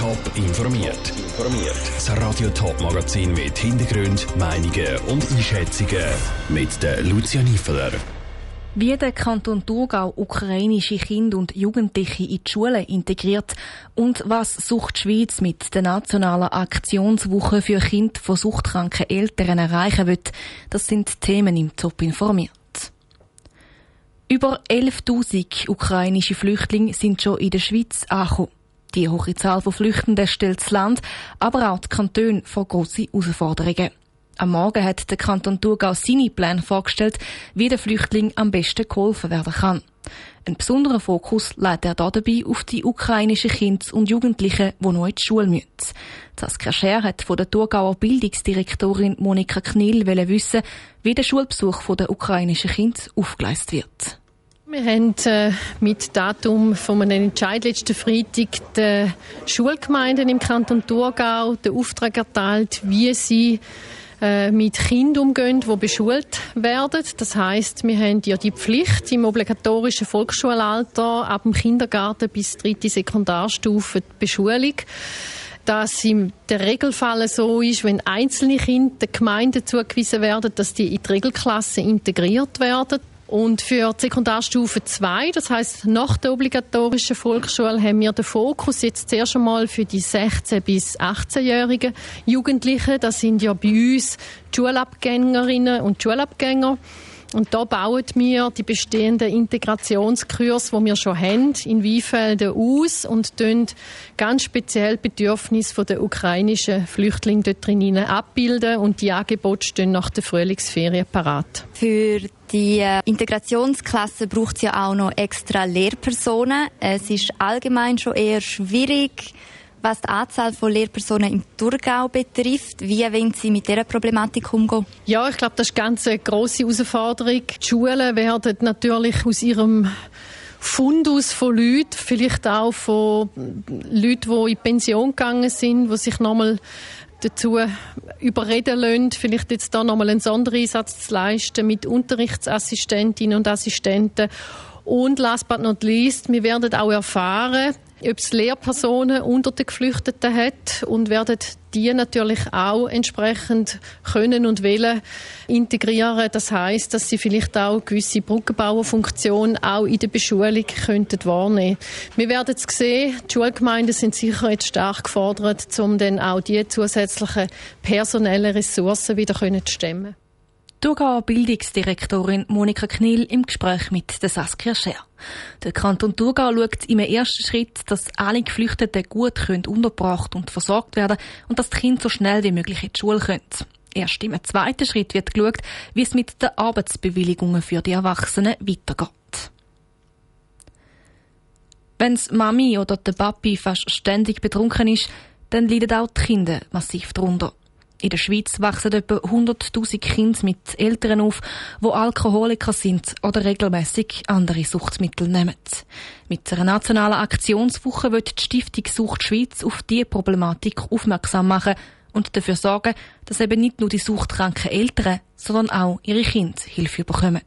Top informiert. Informiert. Das Radio Top Magazin mit Hintergrund, Meinungen und Einschätzungen mit der Lucia Niefeler. Wie der Kanton Thurgau ukrainische Kinder und Jugendliche in die Schulen integriert und was Sucht Schweiz mit der nationalen Aktionswoche für Kinder von suchtkranken Eltern erreichen wird, das sind Themen im Top informiert. Über 11.000 ukrainische Flüchtlinge sind schon in der Schweiz angekommen. Die hohe Zahl von Flüchtenden stellt das Land, aber auch die Kantone vor grosse Herausforderungen. Am Morgen hat der Kanton Thurgau seine Pläne vorgestellt, wie der Flüchtling am besten geholfen werden kann. Ein besonderer Fokus legt er dabei auf die ukrainischen Kinder und Jugendlichen, die noch in die Schule müssen. Saskia Scher hat von der Thurgauer Bildungsdirektorin Monika Knill wissen, wie der Schulbesuch der ukrainischen Kinder aufgeleistet wird. Wir haben äh, mit Datum von einem Entscheid letzten Freitag den Schulgemeinden im Kanton Thurgau den Auftrag erteilt, wie sie äh, mit Kindern umgehen, die beschult werden. Das heißt, wir haben ja die Pflicht im obligatorischen Volksschulalter ab dem Kindergarten bis dritte Sekundarstufe die Beschulung dass im der Regelfall so ist, wenn einzelne Kinder der Gemeinde zugewiesen werden, dass die in die Regelklasse integriert werden. Und für die Sekundarstufe 2, das heißt nach der obligatorischen Volksschule, haben wir den Fokus jetzt zuerst einmal für die 16- bis 18-jährigen Jugendlichen. Das sind ja bei uns Schulabgängerinnen und Schulabgänger. Und da bauen wir die bestehenden Integrationskurse, die wir schon haben, in Weinfelden aus und tun ganz speziell Bedürfnisse der ukrainischen Flüchtlinge dort drin abbilden und die Angebote stehen nach der Frühlingsferien parat. Für die äh, Integrationsklasse braucht es ja auch noch extra Lehrpersonen. Es ist allgemein schon eher schwierig, was die Anzahl von Lehrpersonen im Thurgau betrifft. Wie wollen Sie mit dieser Problematik umgehen? Ja, ich glaube, das ist ganz eine grosse Herausforderung. Die Schulen werden natürlich aus ihrem Fundus von Leuten, vielleicht auch von Leuten, die in Pension gegangen sind, die sich nochmal dazu überreden lassen, vielleicht jetzt da nochmal einen Sondereinsatz zu leisten mit Unterrichtsassistentinnen und Assistenten. Und last but not least, wir werden auch erfahren, ob es Lehrpersonen unter den Geflüchteten hat und werden die natürlich auch entsprechend können und wollen integrieren. Das heißt, dass sie vielleicht auch gewisse Brückenbauerfunktion auch in der Beschulung könnten wahrnehmen. Wir werden es sehen. Die Schulgemeinden sind sicher jetzt stark gefordert, um dann auch die zusätzlichen personellen Ressourcen wieder zu stemmen. Thurgauer Bildungsdirektorin Monika Knill im Gespräch mit der Saskia Scher. Der Kanton Thurgau schaut im ersten Schritt, dass alle Geflüchteten gut können untergebracht und versorgt werden und dass die Kinder so schnell wie möglich in die Schule können. Erst im zweiten Schritt wird geschaut, wie es mit den Arbeitsbewilligungen für die Erwachsenen weitergeht. Wenn Mami oder der Papi fast ständig betrunken ist, dann leiden auch die Kinder massiv darunter. In der Schweiz wachsen etwa 100.000 Kinder mit Eltern auf, wo Alkoholiker sind oder regelmäßig andere Suchtmittel nehmen. Mit einer nationalen Aktionswoche wird die Stiftung Sucht Schweiz auf diese Problematik aufmerksam machen und dafür sorgen, dass eben nicht nur die suchtkranken Eltern, sondern auch ihre Kinder Hilfe bekommen.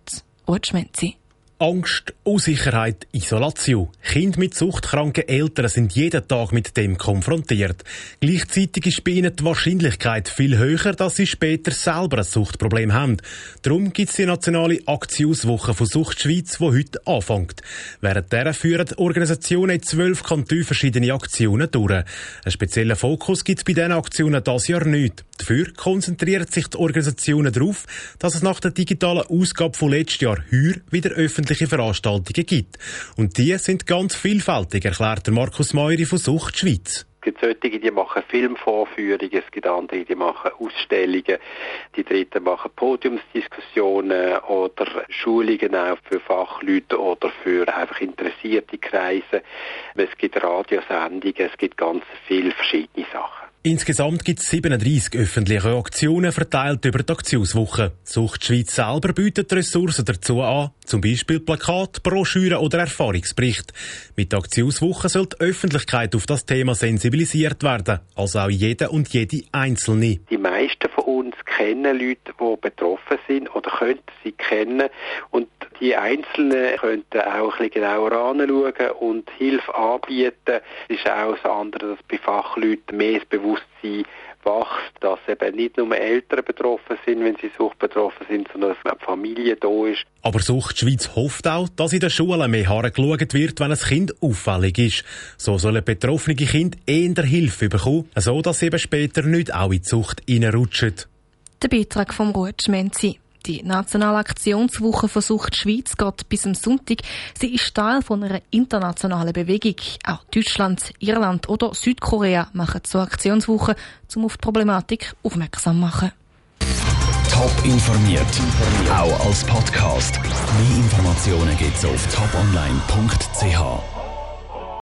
Rutschmenzi. Angst, Unsicherheit, Isolation. Kinder mit suchtkranken Eltern sind jeden Tag mit dem konfrontiert. Gleichzeitig ist bei ihnen die Wahrscheinlichkeit viel höher, dass sie später selber ein Suchtproblem haben. Darum gibt es die nationale Aktionswoche von Sucht Schweiz, die heute anfängt. Während der führen Organisationen in zwölf Kantonen verschiedene Aktionen durch. Einen speziellen Fokus gibt es bei diesen Aktionen das Jahr nicht. Dafür konzentrieren sich die Organisationen darauf, dass es nach der digitalen Ausgabe von letztes Jahr heuer wieder öffentlich öffentliche Veranstaltungen gibt. Und die sind ganz vielfältig, erklärt Markus Meury von Sucht Schweiz. Es gibt solche, die machen Filmvorführungen, es gibt andere, die machen Ausstellungen, die dritten machen Podiumsdiskussionen oder Schulungen auch für Fachleute oder für einfach interessierte Kreise. Es gibt Radiosendungen, es gibt ganz viele verschiedene Sachen. Insgesamt gibt es 37 öffentliche Aktionen verteilt über die Aktionswoche. Sucht Schweiz selber bietet Ressourcen dazu an, zum Beispiel Plakat, Broschüren oder Erfahrungsbericht. Mit der Aktionswoche soll die Öffentlichkeit auf das Thema sensibilisiert werden, also auch jeder und jede Einzelne. Die meisten von uns kennen Leute, die betroffen sind oder könnten sie kennen und Die Einzelnen könnten auch ein bisschen genauer anschauen und Hilfe anbieten. Es ist auch das andere, dass bei Fachleuten mehr das Bewusstsein wächst, dass eben nicht nur Eltern betroffen sind, wenn sie Sucht betroffen sind, sondern dass eine Familie da ist. Aber Sucht Schweiz hofft auch, dass in den Schulen mehr hergeschaut wird, wenn ein Kind auffällig ist. So sollen betroffene Kinder eher Hilfe bekommen, so dass sie eben später nicht auch in die Sucht reinrutschen. Der Beitrag vom Ruth Schmenzi. Die nationale Aktionswoche versucht Schweiz geht bis am Sonntag. Sie ist Teil von einer internationalen Bewegung. Auch Deutschland, Irland oder Südkorea machen so Aktionswoche, um auf die Problematik aufmerksam zu machen. Top informiert, auch als Podcast. Mehr Informationen gibt's auf toponline.ch.